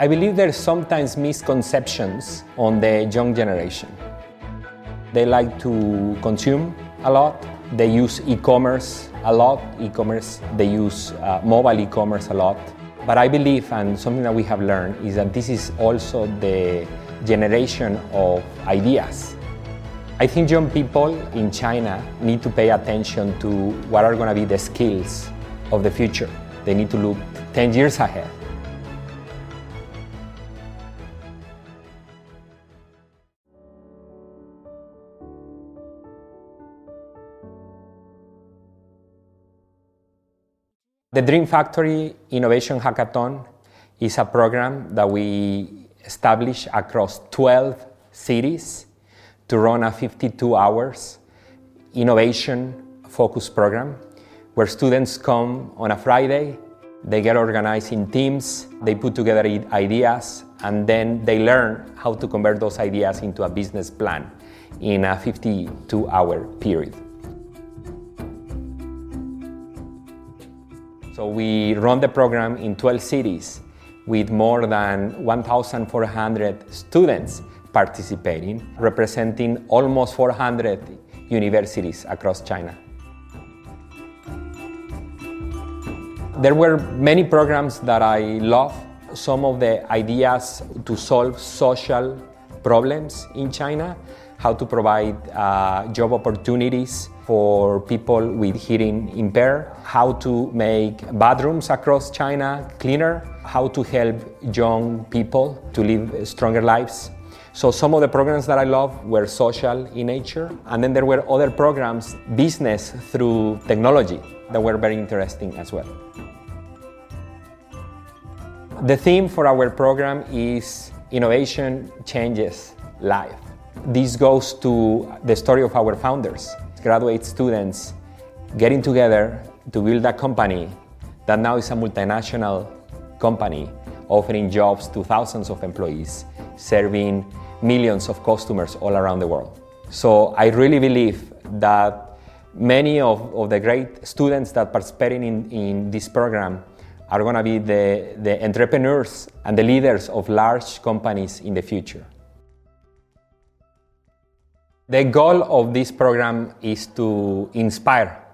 I believe there's sometimes misconceptions on the young generation. They like to consume a lot. They use e-commerce a lot. E-commerce. They use uh, mobile e-commerce a lot. But I believe, and something that we have learned, is that this is also the generation of ideas. I think young people in China need to pay attention to what are going to be the skills of the future. They need to look 10 years ahead. The Dream Factory Innovation Hackathon is a program that we established across 12 cities to run a 52 hours innovation focused program where students come on a Friday, they get organized in teams, they put together ideas, and then they learn how to convert those ideas into a business plan in a 52 hour period. So we run the program in 12 cities with more than 1,400 students participating, representing almost 400 universities across China. There were many programs that I love. Some of the ideas to solve social problems in China, how to provide uh, job opportunities for people with hearing impaired, how to make bathrooms across China cleaner, how to help young people to live stronger lives. So some of the programs that I love were social in nature, and then there were other programs, business through technology, that were very interesting as well. The theme for our program is Innovation Changes Life. This goes to the story of our founders, graduate students getting together to build a company that now is a multinational company offering jobs to thousands of employees, serving millions of customers all around the world. So I really believe that many of, of the great students that participating in, in this program are going to be the, the entrepreneurs and the leaders of large companies in the future. The goal of this program is to inspire,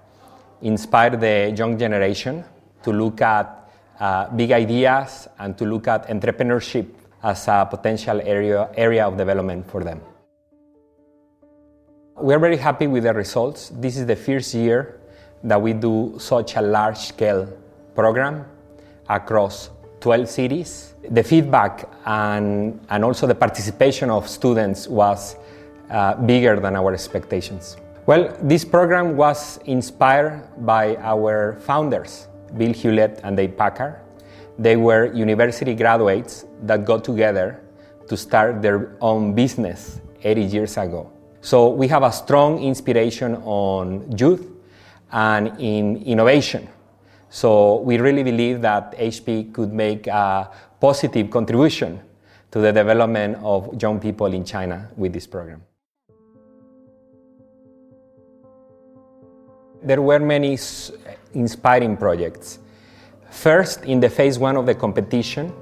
inspire the young generation to look at uh, big ideas and to look at entrepreneurship as a potential area, area of development for them. We're very happy with the results. This is the first year that we do such a large scale program across 12 cities. The feedback and, and also the participation of students was uh, bigger than our expectations. Well, this program was inspired by our founders, Bill Hewlett and Dave Packard. They were university graduates that got together to start their own business 80 years ago. So we have a strong inspiration on youth and in innovation. So we really believe that HP could make a positive contribution to the development of young people in China with this program. There were many inspiring projects. First, in the phase one of the competition,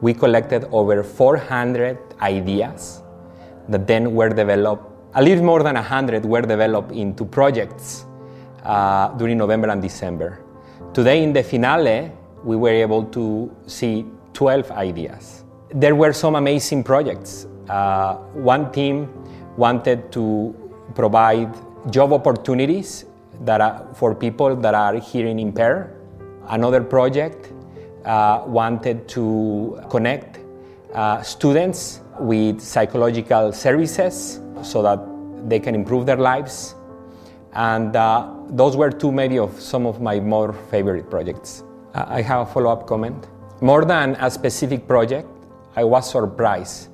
we collected over 400 ideas that then were developed. A little more than 100 were developed into projects uh, during November and December. Today in the finale, we were able to see 12 ideas. There were some amazing projects. Uh, one team wanted to provide job opportunities that are for people that are hearing impaired. Another project uh, wanted to connect uh, students with psychological services so that they can improve their lives. And uh, those were two maybe of some of my more favorite projects. Uh, I have a follow-up comment. More than a specific project, I was surprised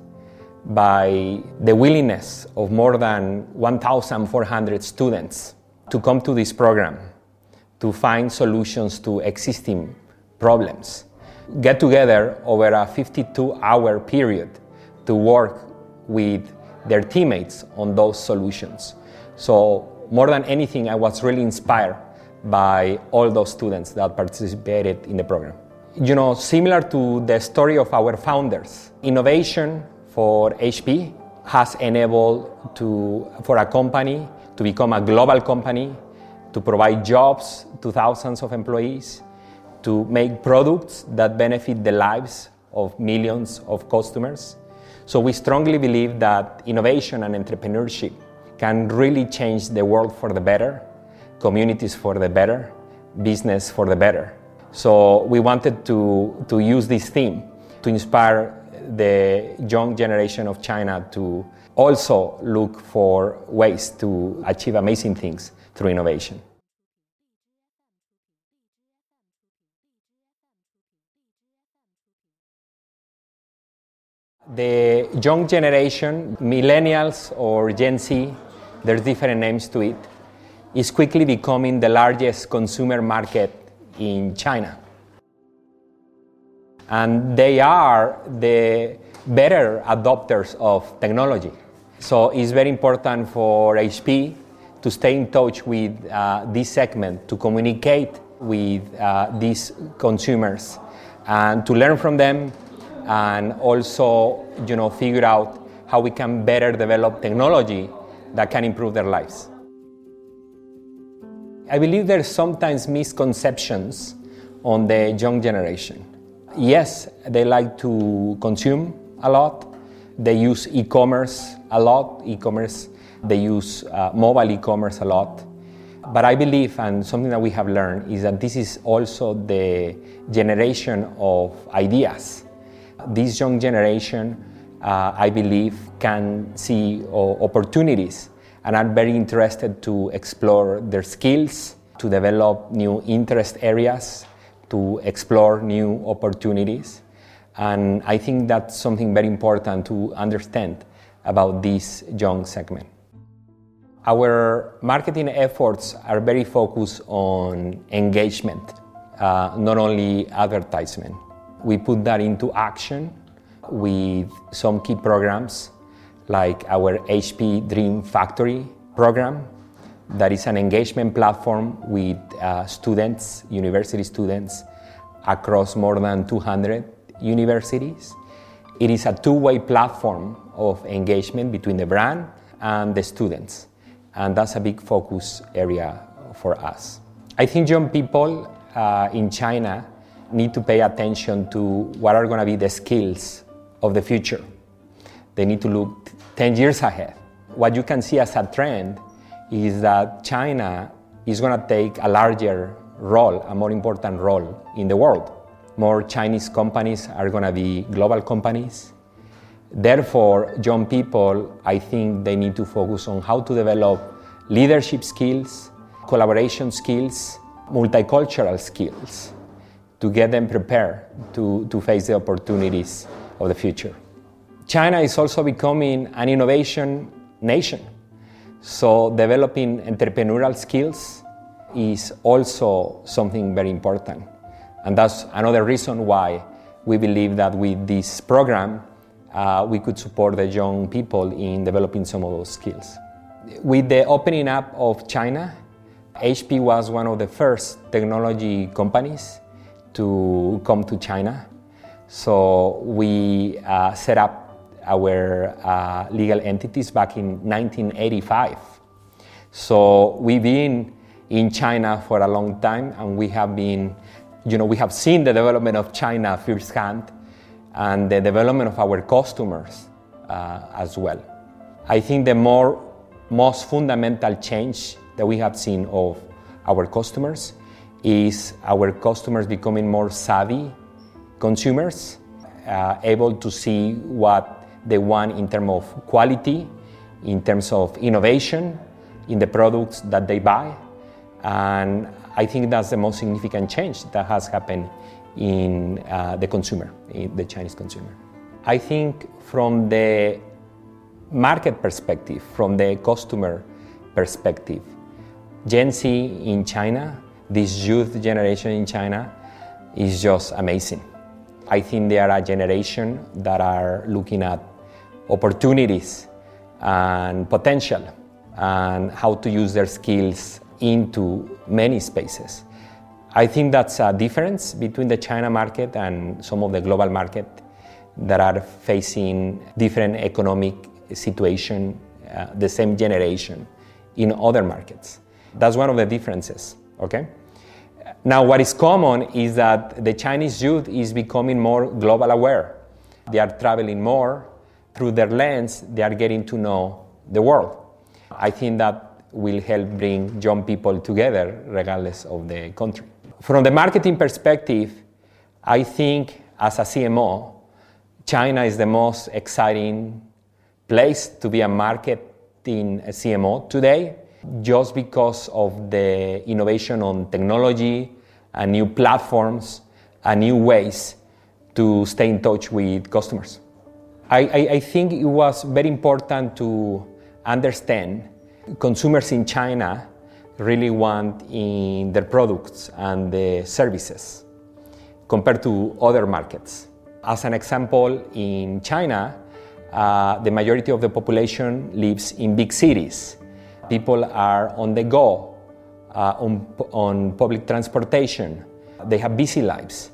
by the willingness of more than 1,400 students to come to this program to find solutions to existing problems. Get together over a 52 hour period to work with their teammates on those solutions. So more than anything, I was really inspired by all those students that participated in the program. you know, similar to the story of our founders, innovation for HP has enabled to, for a company to become a global company, to provide jobs to thousands of employees, to make products that benefit the lives of millions of customers. So we strongly believe that innovation and entrepreneurship can really change the world for the better, communities for the better, business for the better. So we wanted to, to use this theme to inspire the young generation of China to also look for ways to achieve amazing things through innovation. The young generation, millennials or Gen Z, there's different names to it, is quickly becoming the largest consumer market in China. And they are the better adopters of technology. So it's very important for HP to stay in touch with uh, this segment, to communicate with uh, these consumers, and to learn from them and also you know, figure out how we can better develop technology that can improve their lives. I believe there's sometimes misconceptions on the young generation. Yes, they like to consume a lot. They use e-commerce a lot. E-commerce. They use uh, mobile e-commerce a lot. But I believe, and something that we have learned, is that this is also the generation of ideas this young generation, uh, I believe, can see uh, opportunities and are very interested to explore their skills, to develop new interest areas, to explore new opportunities. And I think that's something very important to understand about this young segment. Our marketing efforts are very focused on engagement, uh, not only advertisement. We put that into action with some key programs like our HP Dream Factory program, that is an engagement platform with uh, students, university students, across more than 200 universities. It is a two way platform of engagement between the brand and the students, and that's a big focus area for us. I think young people uh, in China need to pay attention to what are going to be the skills of the future. They need to look 10 years ahead. What you can see as a trend is that China is going to take a larger role, a more important role in the world. More Chinese companies are going to be global companies. Therefore, young people, I think they need to focus on how to develop leadership skills, collaboration skills, multicultural skills to get them prepared to, to face the opportunities of the future. China is also becoming an innovation nation. So developing entrepreneurial skills is also something very important. And that's another reason why we believe that with this program, uh, we could support the young people in developing some of those skills. With the opening up of China, HP was one of the first technology companies to come to China. So we uh, set up our uh, legal entities back in 1985. So we've been in China for a long time, and we have been, you know, we have seen the development of China firsthand, and the development of our customers uh, as well. I think the more most fundamental change that we have seen of our customers is our customers becoming more savvy consumers, uh, able to see what they want in terms of quality, in terms of innovation in the products that they buy. And I think that's the most significant change that has happened in uh, the consumer, in the Chinese consumer. I think from the market perspective, from the customer perspective, Gen Z in China this youth generation in China is just amazing. I think they are a generation that are looking at opportunities and potential and how to use their skills into many spaces. I think that's a difference between the China market and some of the global market that are facing different economic situation, uh, the same generation in other markets. That's one of the differences, okay? Now, what is common is that the Chinese youth is becoming more global aware. They are traveling more. Through their lens, they are getting to know the world. I think that will help bring young people together regardless of the country. From the marketing perspective, I think as a CMO, China is the most exciting place to be a marketing CMO today just because of the innovation on technology and new platforms and new ways to stay in touch with customers. I, I, I think it was very important to understand consumers in China really want in their products and the services compared to other markets. As an example, in China, uh, the majority of the population lives in big cities. People are on the go, uh, on, on public transportation. They have busy lives.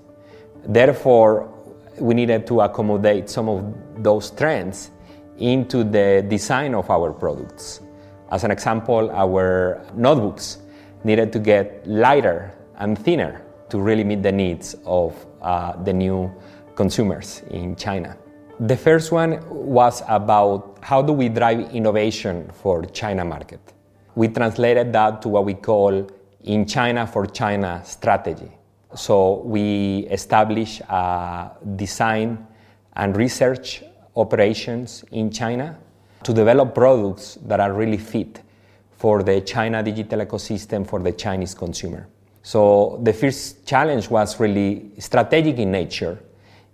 Therefore, we needed to accommodate some of those trends into the design of our products. As an example, our notebooks needed to get lighter and thinner to really meet the needs of uh, the new consumers in China. The first one was about how do we drive innovation for China market. We translated that to what we call in China for China strategy. So we established a design and research operations in China to develop products that are really fit for the China digital ecosystem for the Chinese consumer. So the first challenge was really strategic in nature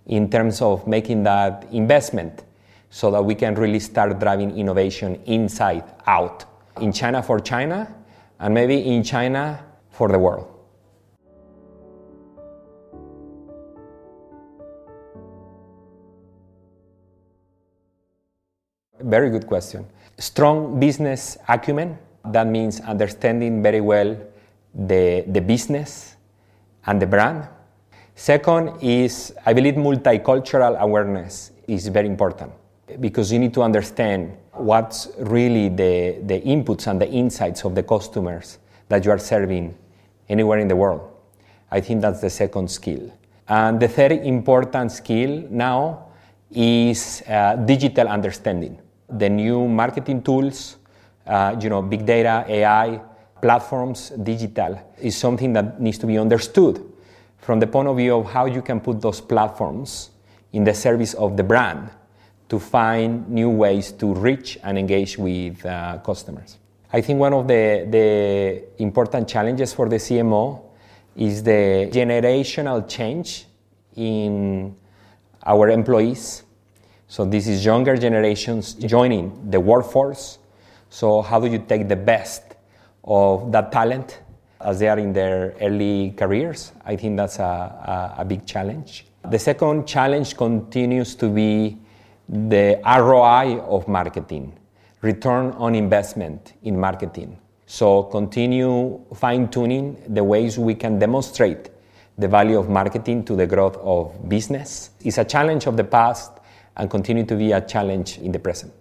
in terms of making that investment so that we can really start driving innovation inside out in China for China and maybe in China for the world. Very good question. Strong business acumen, that means understanding very well the, the business and the brand. Second is, I believe, multicultural awareness is very important because you need to understand what's really the, the inputs and the insights of the customers that you are serving anywhere in the world. I think that's the second skill. And the third important skill now is uh, digital understanding the new marketing tools, uh, you know, big data, AI, platforms, digital, is something that needs to be understood from the point of view of how you can put those platforms in the service of the brand to find new ways to reach and engage with uh, customers. I think one of the, the important challenges for the CMO is the generational change in our employees so this is younger generations joining the workforce. So how do you take the best of that talent as they are in their early careers? I think that's a, a, a big challenge. The second challenge continues to be the ROI of marketing, return on investment in marketing. So continue fine tuning the ways we can demonstrate the value of marketing to the growth of business. It's a challenge of the past and continue to be a challenge in the present.